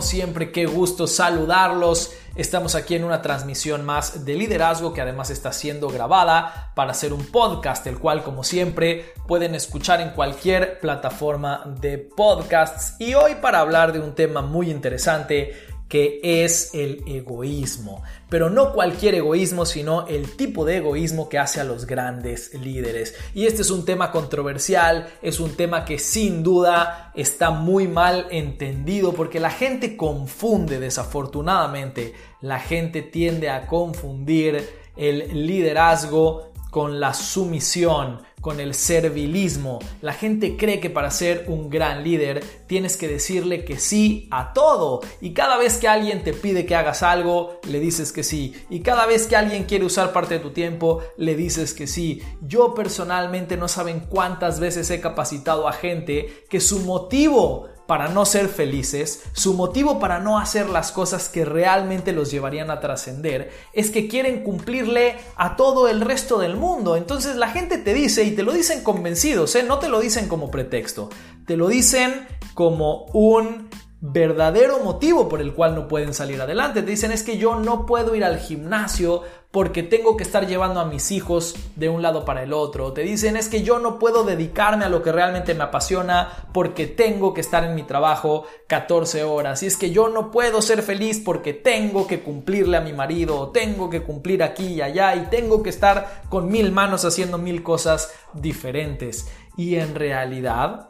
Siempre, qué gusto saludarlos. Estamos aquí en una transmisión más de liderazgo que además está siendo grabada para hacer un podcast, el cual como siempre pueden escuchar en cualquier plataforma de podcasts. Y hoy para hablar de un tema muy interesante que es el egoísmo. Pero no cualquier egoísmo, sino el tipo de egoísmo que hace a los grandes líderes. Y este es un tema controversial, es un tema que sin duda está muy mal entendido porque la gente confunde, desafortunadamente, la gente tiende a confundir el liderazgo con la sumisión con el servilismo. La gente cree que para ser un gran líder tienes que decirle que sí a todo. Y cada vez que alguien te pide que hagas algo, le dices que sí. Y cada vez que alguien quiere usar parte de tu tiempo, le dices que sí. Yo personalmente no saben cuántas veces he capacitado a gente que su motivo para no ser felices, su motivo para no hacer las cosas que realmente los llevarían a trascender, es que quieren cumplirle a todo el resto del mundo. Entonces la gente te dice, y te lo dicen convencidos, ¿eh? no te lo dicen como pretexto, te lo dicen como un verdadero motivo por el cual no pueden salir adelante. Te dicen es que yo no puedo ir al gimnasio porque tengo que estar llevando a mis hijos de un lado para el otro. Te dicen es que yo no puedo dedicarme a lo que realmente me apasiona porque tengo que estar en mi trabajo 14 horas. Y es que yo no puedo ser feliz porque tengo que cumplirle a mi marido o tengo que cumplir aquí y allá y tengo que estar con mil manos haciendo mil cosas diferentes. Y en realidad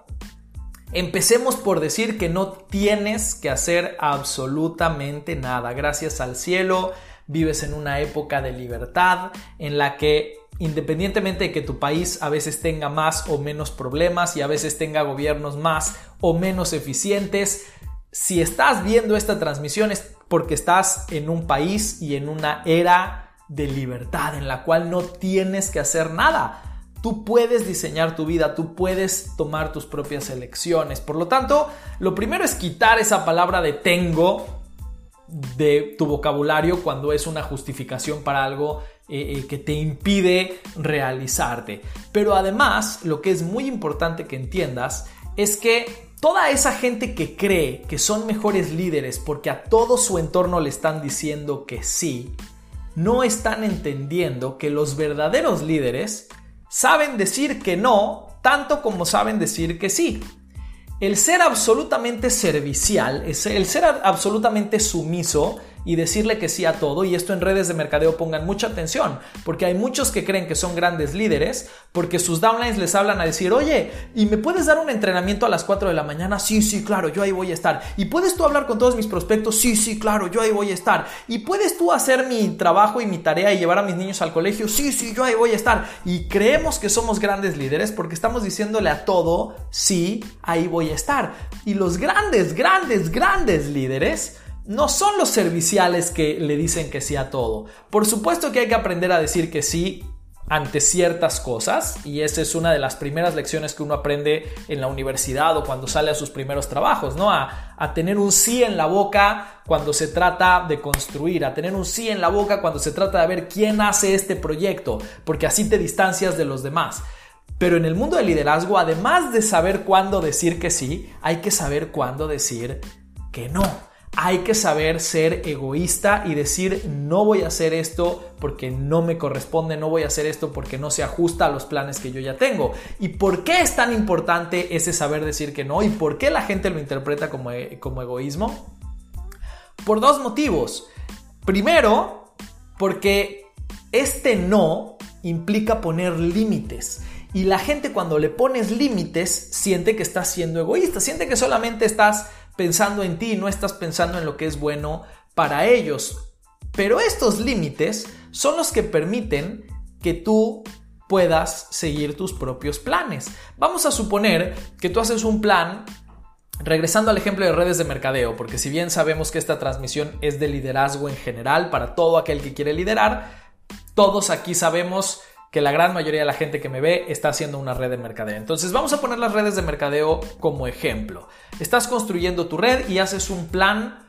Empecemos por decir que no tienes que hacer absolutamente nada. Gracias al cielo, vives en una época de libertad en la que independientemente de que tu país a veces tenga más o menos problemas y a veces tenga gobiernos más o menos eficientes, si estás viendo esta transmisión es porque estás en un país y en una era de libertad en la cual no tienes que hacer nada. Tú puedes diseñar tu vida, tú puedes tomar tus propias elecciones. Por lo tanto, lo primero es quitar esa palabra de tengo de tu vocabulario cuando es una justificación para algo eh, eh, que te impide realizarte. Pero además, lo que es muy importante que entiendas es que toda esa gente que cree que son mejores líderes porque a todo su entorno le están diciendo que sí, no están entendiendo que los verdaderos líderes saben decir que no tanto como saben decir que sí. El ser absolutamente servicial, el ser absolutamente sumiso, y decirle que sí a todo. Y esto en redes de mercadeo pongan mucha atención, porque hay muchos que creen que son grandes líderes, porque sus downlines les hablan a decir, oye, ¿y me puedes dar un entrenamiento a las 4 de la mañana? Sí, sí, claro, yo ahí voy a estar. ¿Y puedes tú hablar con todos mis prospectos? Sí, sí, claro, yo ahí voy a estar. ¿Y puedes tú hacer mi trabajo y mi tarea y llevar a mis niños al colegio? Sí, sí, yo ahí voy a estar. Y creemos que somos grandes líderes porque estamos diciéndole a todo, sí, ahí voy a estar. Y los grandes, grandes, grandes líderes no son los serviciales que le dicen que sí a todo. Por supuesto que hay que aprender a decir que sí ante ciertas cosas y esa es una de las primeras lecciones que uno aprende en la universidad o cuando sale a sus primeros trabajos, ¿no? A, a, tener un sí en la boca cuando se trata de construir, a tener un sí en la boca cuando se trata de ver quién hace este proyecto, porque así te distancias de los demás. Pero en el mundo del liderazgo, además de saber cuándo decir que sí, hay que saber cuándo decir que no hay que saber ser egoísta y decir no voy a hacer esto porque no me corresponde, no voy a hacer esto porque no se ajusta a los planes que yo ya tengo. ¿Y por qué es tan importante ese saber decir que no? ¿Y por qué la gente lo interpreta como, e, como egoísmo? Por dos motivos. Primero, porque este no implica poner límites. Y la gente cuando le pones límites siente que estás siendo egoísta, siente que solamente estás pensando en ti, no estás pensando en lo que es bueno para ellos. Pero estos límites son los que permiten que tú puedas seguir tus propios planes. Vamos a suponer que tú haces un plan Regresando al ejemplo de redes de mercadeo, porque si bien sabemos que esta transmisión es de liderazgo en general para todo aquel que quiere liderar, todos aquí sabemos que la gran mayoría de la gente que me ve está haciendo una red de mercadeo. Entonces vamos a poner las redes de mercadeo como ejemplo. Estás construyendo tu red y haces un plan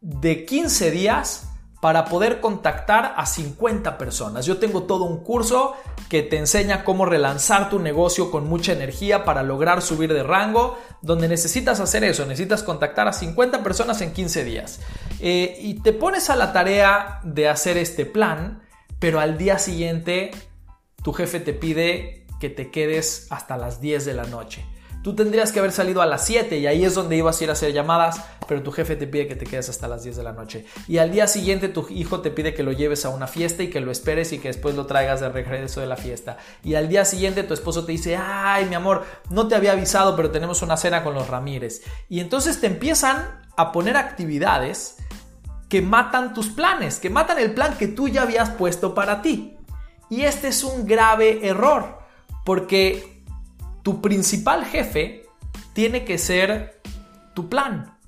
de 15 días para poder contactar a 50 personas. Yo tengo todo un curso que te enseña cómo relanzar tu negocio con mucha energía para lograr subir de rango, donde necesitas hacer eso, necesitas contactar a 50 personas en 15 días. Eh, y te pones a la tarea de hacer este plan, pero al día siguiente tu jefe te pide que te quedes hasta las 10 de la noche. Tú tendrías que haber salido a las 7 y ahí es donde ibas a ir a hacer llamadas, pero tu jefe te pide que te quedes hasta las 10 de la noche. Y al día siguiente tu hijo te pide que lo lleves a una fiesta y que lo esperes y que después lo traigas de regreso de la fiesta. Y al día siguiente tu esposo te dice, ay mi amor, no te había avisado, pero tenemos una cena con los Ramírez. Y entonces te empiezan a poner actividades que matan tus planes, que matan el plan que tú ya habías puesto para ti. Y este es un grave error, porque tu principal jefe tiene que ser tu plan.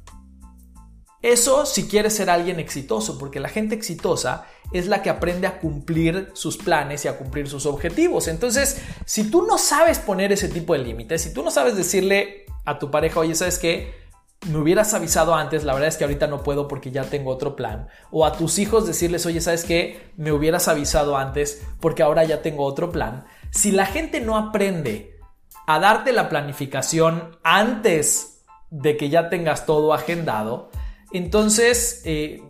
Eso si quieres ser alguien exitoso, porque la gente exitosa es la que aprende a cumplir sus planes y a cumplir sus objetivos. Entonces, si tú no sabes poner ese tipo de límites, si tú no sabes decirle a tu pareja, oye, ¿sabes qué? Me hubieras avisado antes, la verdad es que ahorita no puedo porque ya tengo otro plan. O a tus hijos decirles, oye, ¿sabes qué? Me hubieras avisado antes porque ahora ya tengo otro plan. Si la gente no aprende a darte la planificación antes de que ya tengas todo agendado, entonces eh,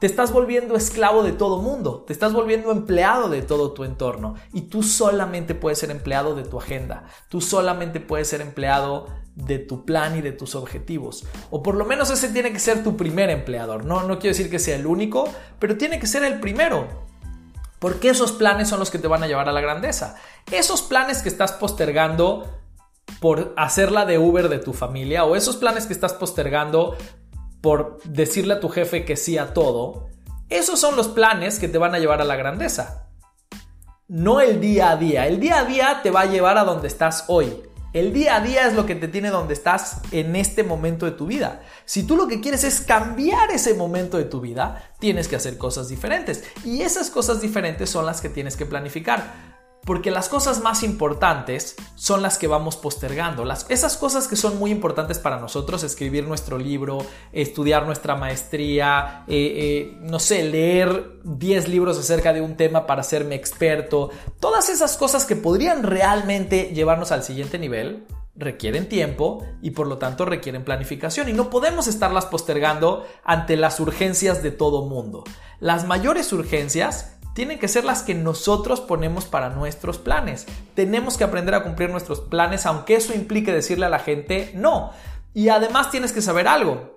te estás volviendo esclavo de todo mundo, te estás volviendo empleado de todo tu entorno y tú solamente puedes ser empleado de tu agenda, tú solamente puedes ser empleado de tu plan y de tus objetivos. O por lo menos ese tiene que ser tu primer empleador. No, no quiero decir que sea el único, pero tiene que ser el primero. Porque esos planes son los que te van a llevar a la grandeza. Esos planes que estás postergando por hacerla de Uber de tu familia o esos planes que estás postergando por decirle a tu jefe que sí a todo, esos son los planes que te van a llevar a la grandeza. No el día a día. El día a día te va a llevar a donde estás hoy. El día a día es lo que te tiene donde estás en este momento de tu vida. Si tú lo que quieres es cambiar ese momento de tu vida, tienes que hacer cosas diferentes. Y esas cosas diferentes son las que tienes que planificar porque las cosas más importantes son las que vamos postergando. Las, esas cosas que son muy importantes para nosotros, escribir nuestro libro, estudiar nuestra maestría, eh, eh, no sé, leer 10 libros acerca de un tema para hacerme experto, todas esas cosas que podrían realmente llevarnos al siguiente nivel, requieren tiempo y por lo tanto requieren planificación y no podemos estarlas postergando ante las urgencias de todo mundo. Las mayores urgencias tienen que ser las que nosotros ponemos para nuestros planes. Tenemos que aprender a cumplir nuestros planes, aunque eso implique decirle a la gente no. Y además tienes que saber algo.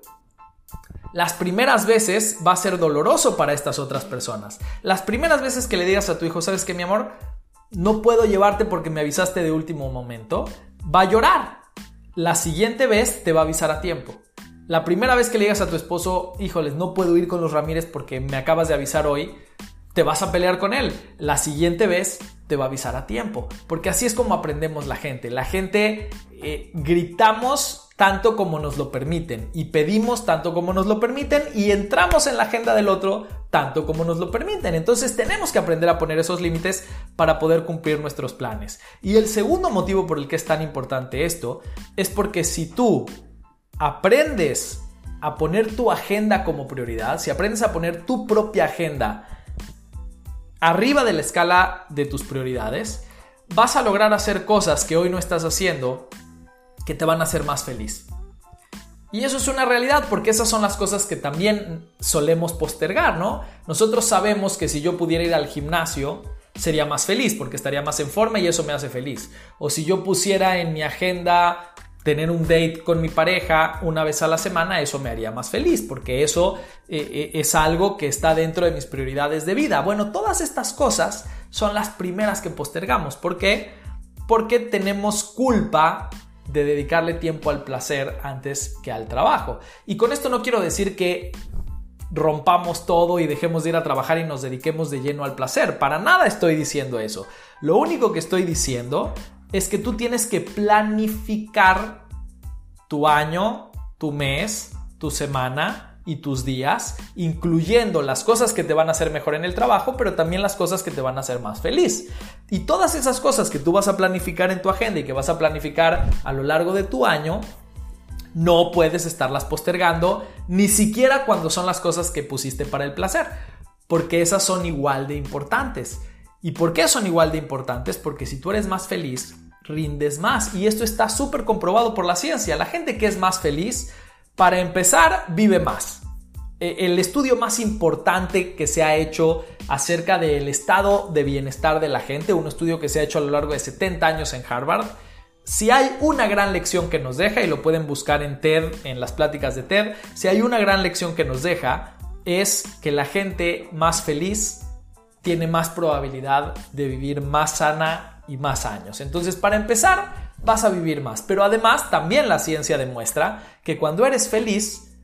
Las primeras veces va a ser doloroso para estas otras personas. Las primeras veces que le digas a tu hijo, ¿sabes qué, mi amor? No puedo llevarte porque me avisaste de último momento. Va a llorar. La siguiente vez te va a avisar a tiempo. La primera vez que le digas a tu esposo, híjoles, no puedo ir con los Ramírez porque me acabas de avisar hoy, te vas a pelear con él. La siguiente vez te va a avisar a tiempo. Porque así es como aprendemos la gente. La gente eh, gritamos tanto como nos lo permiten y pedimos tanto como nos lo permiten y entramos en la agenda del otro tanto como nos lo permiten. Entonces tenemos que aprender a poner esos límites para poder cumplir nuestros planes. Y el segundo motivo por el que es tan importante esto es porque si tú aprendes a poner tu agenda como prioridad, si aprendes a poner tu propia agenda arriba de la escala de tus prioridades, vas a lograr hacer cosas que hoy no estás haciendo que te van a hacer más feliz. Y eso es una realidad porque esas son las cosas que también solemos postergar, ¿no? Nosotros sabemos que si yo pudiera ir al gimnasio, sería más feliz porque estaría más en forma y eso me hace feliz. O si yo pusiera en mi agenda tener un date con mi pareja una vez a la semana, eso me haría más feliz, porque eso eh, eh, es algo que está dentro de mis prioridades de vida. Bueno, todas estas cosas son las primeras que postergamos. ¿Por qué? Porque tenemos culpa de dedicarle tiempo al placer antes que al trabajo. Y con esto no quiero decir que rompamos todo y dejemos de ir a trabajar y nos dediquemos de lleno al placer. Para nada estoy diciendo eso. Lo único que estoy diciendo es que tú tienes que planificar tu año, tu mes, tu semana y tus días, incluyendo las cosas que te van a hacer mejor en el trabajo, pero también las cosas que te van a hacer más feliz. Y todas esas cosas que tú vas a planificar en tu agenda y que vas a planificar a lo largo de tu año, no puedes estarlas postergando, ni siquiera cuando son las cosas que pusiste para el placer, porque esas son igual de importantes. ¿Y por qué son igual de importantes? Porque si tú eres más feliz, rindes más. Y esto está súper comprobado por la ciencia. La gente que es más feliz, para empezar, vive más. E, el estudio más importante que se ha hecho acerca del estado de bienestar de la gente, un estudio que se ha hecho a lo largo de 70 años en Harvard, si hay una gran lección que nos deja, y lo pueden buscar en TED, en las pláticas de TED, si hay una gran lección que nos deja, es que la gente más feliz tiene más probabilidad de vivir más sana y más años. Entonces, para empezar, vas a vivir más. Pero además, también la ciencia demuestra que cuando eres feliz,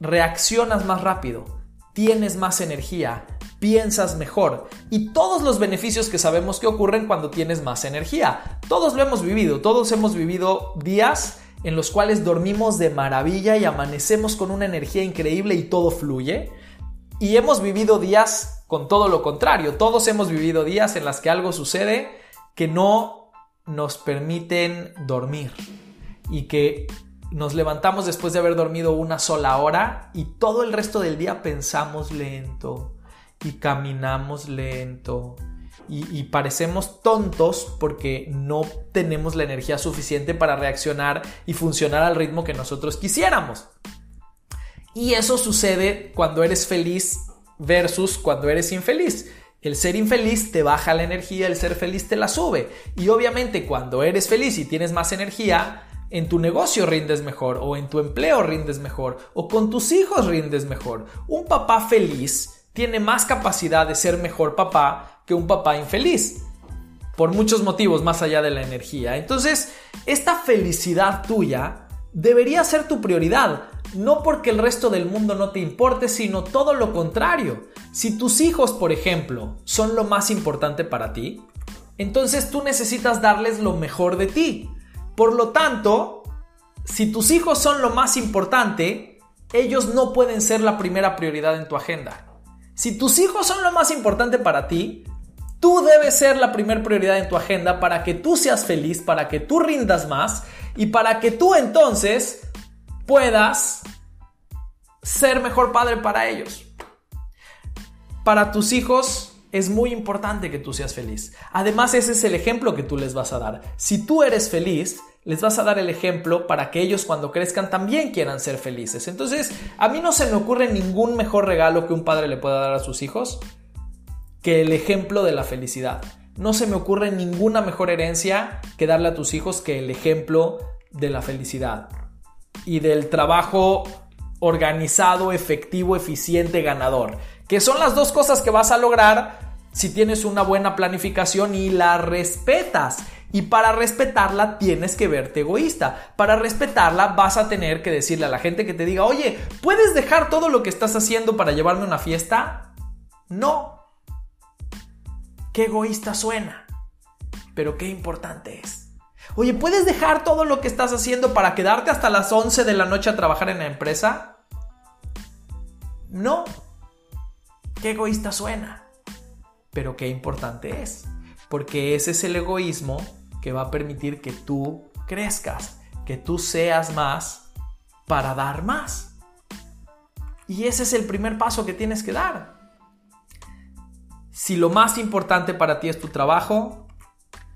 reaccionas más rápido, tienes más energía, piensas mejor y todos los beneficios que sabemos que ocurren cuando tienes más energía. Todos lo hemos vivido, todos hemos vivido días en los cuales dormimos de maravilla y amanecemos con una energía increíble y todo fluye. Y hemos vivido días con todo lo contrario. Todos hemos vivido días en las que algo sucede que no nos permiten dormir y que nos levantamos después de haber dormido una sola hora y todo el resto del día pensamos lento y caminamos lento y, parecemos tontos porque no tenemos la energía suficiente para reaccionar y funcionar al ritmo que nosotros quisiéramos. Y eso sucede cuando eres feliz versus cuando eres infeliz. El ser infeliz te baja la energía, el ser feliz te la sube. Y obviamente cuando eres feliz y tienes más energía, en tu negocio rindes mejor, o en tu empleo rindes mejor, o con tus hijos rindes mejor. Un papá feliz tiene más capacidad de ser mejor papá que un papá infeliz. Por muchos motivos más allá de la energía. Entonces, esta felicidad tuya debería ser tu prioridad no porque el resto del mundo no te importe, sino todo lo contrario. Si tus hijos, por ejemplo, son lo más importante para ti, entonces tú necesitas darles lo mejor de ti. Por lo tanto, si tus hijos son lo más importante, ellos no pueden ser la primera prioridad en tu agenda. Si tus hijos son lo más importante para ti, tú debes ser la primera prioridad en tu agenda para que tú seas feliz, para que tú rindas más y para que tú entonces puedas ser mejor padre para ellos. Para tus hijos es muy importante que tú seas feliz. Además, ese es el ejemplo que tú les vas a dar. Si tú eres feliz, les vas a dar el ejemplo para que ellos cuando crezcan también quieran ser felices. Entonces, a mí no se me ocurre ningún mejor regalo que un padre le pueda dar a sus hijos que el ejemplo de la felicidad. No se me ocurre ninguna mejor herencia que darle a tus hijos que el ejemplo de la felicidad y del trabajo organizado, efectivo, eficiente, ganador. Que son las dos cosas que vas a lograr si tienes una buena planificación y la respetas. Y para respetarla tienes que verte egoísta. Para respetarla vas a tener que decirle a la gente que te diga, oye, ¿puedes dejar todo lo que estás haciendo para llevarme a una fiesta? No. Qué egoísta suena. Pero qué importante es. Oye, ¿puedes dejar todo lo que estás haciendo para quedarte hasta las 11 de la noche a trabajar en la empresa? No. Qué egoísta suena. Pero qué importante es. Porque ese es el egoísmo que va a permitir que tú crezcas, que tú seas más para dar más. Y ese es el primer paso que tienes que dar. Si lo más importante para ti es tu trabajo,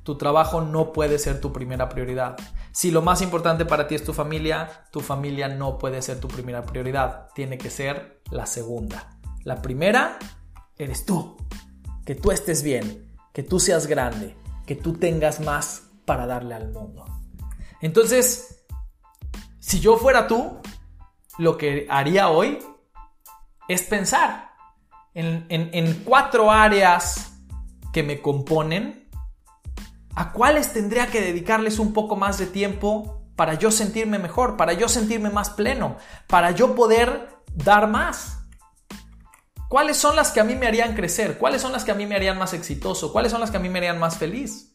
tu trabajo no puede ser tu primera prioridad. Si lo más importante para ti es tu familia, tu familia no puede ser tu primera prioridad. Tiene que ser la segunda. La primera eres tú. Que tú estés bien, que tú seas grande, que tú tengas más para darle al mundo. Entonces, si yo fuera tú, lo que haría hoy es pensar en, en cuatro áreas que me componen ¿A cuáles tendría que dedicarles un poco más de tiempo para yo sentirme mejor, para yo sentirme más pleno, para yo poder dar más? ¿Cuáles son las que a mí me harían crecer? ¿Cuáles son las que a mí me harían más exitoso? ¿Cuáles son las que a mí me harían más feliz?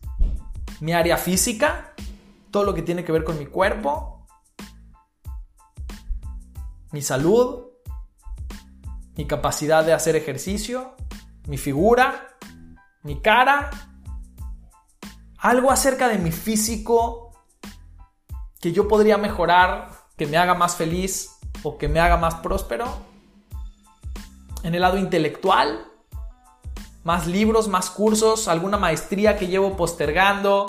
¿Mi área física? ¿Todo lo que tiene que ver con mi cuerpo? ¿Mi salud? ¿Mi capacidad de hacer ejercicio? ¿Mi figura? ¿Mi cara? ¿Algo acerca de mi físico que yo podría mejorar, que me haga más feliz o que me haga más próspero? en el lado intelectual, más libros, más cursos, alguna maestría que llevo postergando,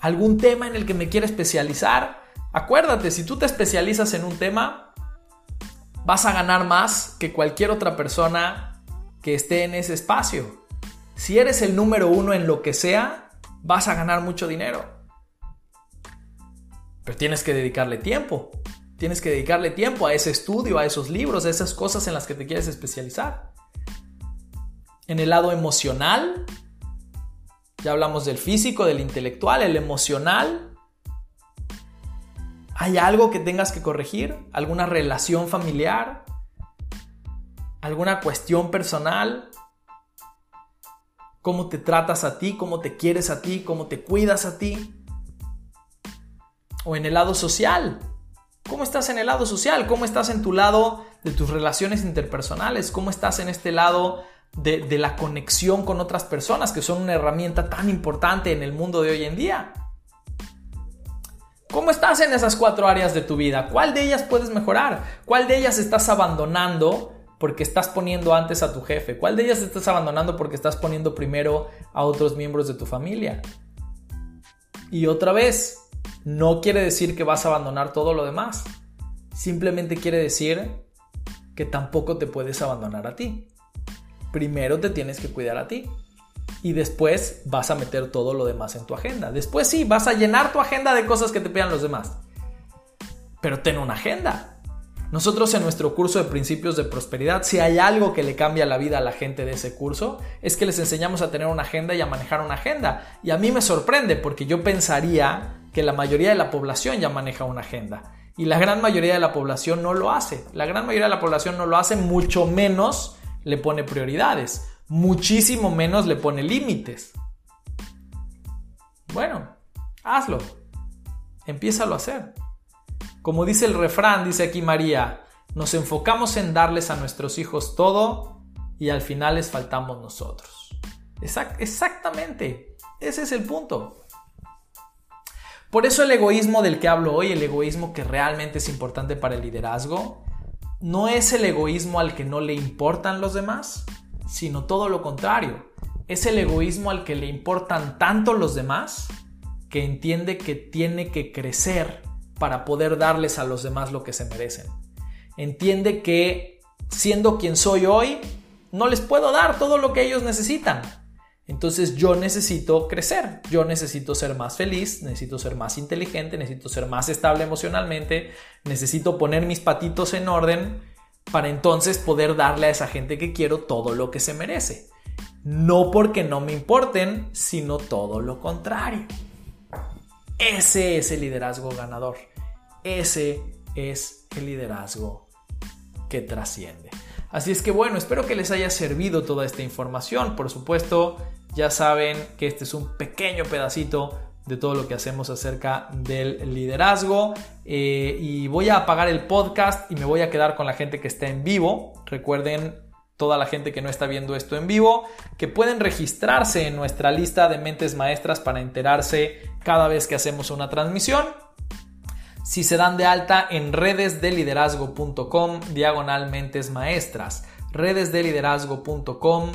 algún tema en el que me quiera especializar. Acuérdate, si tú te especializas en un tema, vas a ganar más que cualquier otra persona que esté en ese espacio. Si eres el número uno en lo que sea, vas a ganar mucho dinero. Pero tienes que dedicarle tiempo. Tienes que dedicarle tiempo a ese estudio, a esos libros, a esas cosas en las que te quieres especializar. En el lado emocional, ya hablamos del físico, del intelectual, el emocional. ¿Hay algo que tengas que corregir? ¿Alguna relación familiar? ¿Alguna cuestión personal? ¿Cómo te tratas a ti? ¿Cómo te quieres a ti? ¿Cómo te cuidas a ti? O en el lado social. ¿Cómo estás en el lado social? ¿Cómo estás en tu lado de tus relaciones interpersonales? ¿Cómo estás en este lado de, la conexión con otras personas, que son una herramienta tan importante en el mundo de hoy en día? ¿Cómo estás en esas cuatro áreas de tu vida? ¿Cuál de ellas puedes mejorar? ¿Cuál de ellas estás abandonando porque estás poniendo antes a tu jefe? ¿Cuál de ellas estás abandonando porque estás poniendo primero a otros miembros de tu familia? Y otra vez, no quiere decir que vas a abandonar todo lo demás. Simplemente quiere decir que tampoco te puedes abandonar a ti. Primero te tienes que cuidar a ti. Y después vas a meter todo lo demás en tu agenda. Después sí, vas a llenar tu agenda de cosas que te pidan los demás. Pero ten una agenda. Nosotros en nuestro curso de principios de prosperidad, si hay algo que le cambia la vida a la gente de ese curso, es que les enseñamos a tener una agenda y a manejar una agenda. Y a mí me sorprende porque yo pensaría que la mayoría de la población ya maneja una agenda. Y la gran mayoría de la población no lo hace. La gran mayoría de la población no lo hace, mucho menos le pone prioridades. Muchísimo menos le pone límites. Bueno, hazlo. Empiézalo a hacer. Como dice el refrán, dice aquí María, nos enfocamos en darles a nuestros hijos todo y al final les faltamos nosotros. exactamente. Ese es el punto. Por eso el egoísmo del que hablo hoy, el egoísmo que realmente es importante para el liderazgo, no es el egoísmo al que no le importan los demás, sino todo lo contrario. Es el egoísmo al que le importan tanto los demás que entiende que tiene que crecer para poder darles a los demás lo que se merecen. Entiende que siendo quien soy hoy, no les puedo dar todo lo que ellos necesitan. Entonces yo necesito crecer, yo necesito ser más feliz, necesito ser más inteligente, necesito ser más estable emocionalmente, necesito poner mis patitos en orden para entonces poder darle a esa gente que quiero todo lo que se merece. No porque no me importen, sino todo lo contrario. Ese es el liderazgo ganador. Ese es el liderazgo que trasciende. Así es que bueno, espero que les haya servido toda esta información. Por supuesto, ya saben que este es un pequeño pedacito de todo lo que hacemos acerca del liderazgo. Eh, y voy a apagar el podcast y me voy a quedar con la gente que está en vivo. Recuerden, toda la gente que no está viendo esto en vivo, que pueden registrarse en nuestra lista de mentes maestras para enterarse cada vez que hacemos una transmisión. Si se dan de alta en redesdeliderazgo.com diagonal mentes maestras, redesdeliderazgo.com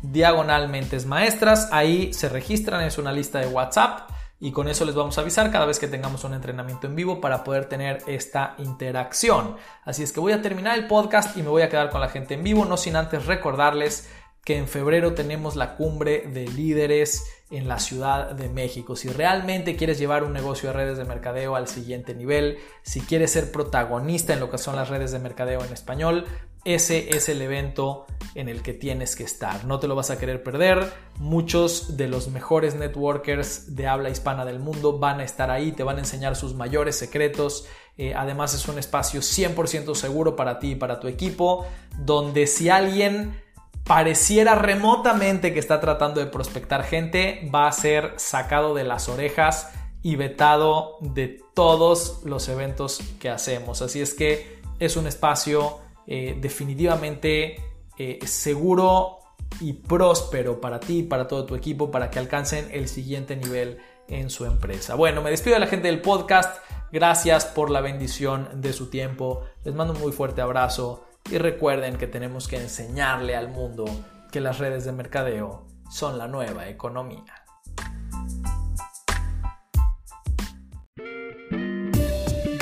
diagonal mentes maestras. Ahí se registran, es una lista de WhatsApp y con eso les vamos a avisar cada vez que tengamos un entrenamiento en vivo para poder tener esta interacción. Así es que voy a terminar el podcast y me voy a quedar con la gente en vivo, no sin antes recordarles que en febrero tenemos la cumbre de líderes en la Ciudad de México. Si realmente quieres llevar un negocio de redes de mercadeo al siguiente nivel, si quieres ser protagonista en lo que son las redes de mercadeo en español, ese es el evento en el que tienes que estar. No te lo vas a querer perder. Muchos de los mejores networkers de habla hispana del mundo van a estar ahí, te van a enseñar sus mayores secretos. Eh, además es un espacio 100% seguro para ti y para tu equipo, donde si alguien pareciera remotamente que está tratando de prospectar gente, va a ser sacado de las orejas y vetado de todos los eventos que hacemos. Así es que es un espacio eh, definitivamente eh, seguro y próspero para ti, para todo tu equipo, para que alcancen el siguiente nivel en su empresa. Bueno, me despido de la gente del podcast. Gracias por la bendición de su tiempo. Les mando un muy fuerte abrazo. Y recuerden que tenemos que enseñarle al mundo que las redes de mercadeo son la nueva economía.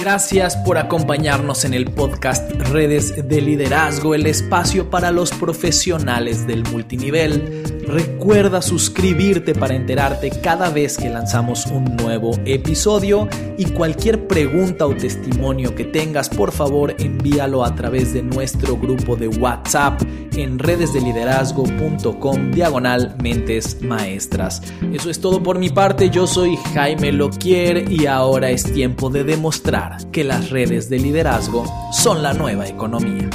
Gracias por acompañarnos en el podcast Redes de Liderazgo, el espacio para los profesionales del multinivel. Recuerda suscribirte para enterarte cada vez que lanzamos un nuevo episodio y cualquier pregunta o testimonio que tengas, por favor envíalo a través de nuestro grupo de WhatsApp en redesdeliderazgo.com diagonal mentes maestras. Eso es todo por mi parte, yo soy Jaime Loquier y ahora es tiempo de demostrar que las redes de liderazgo son la nueva economía.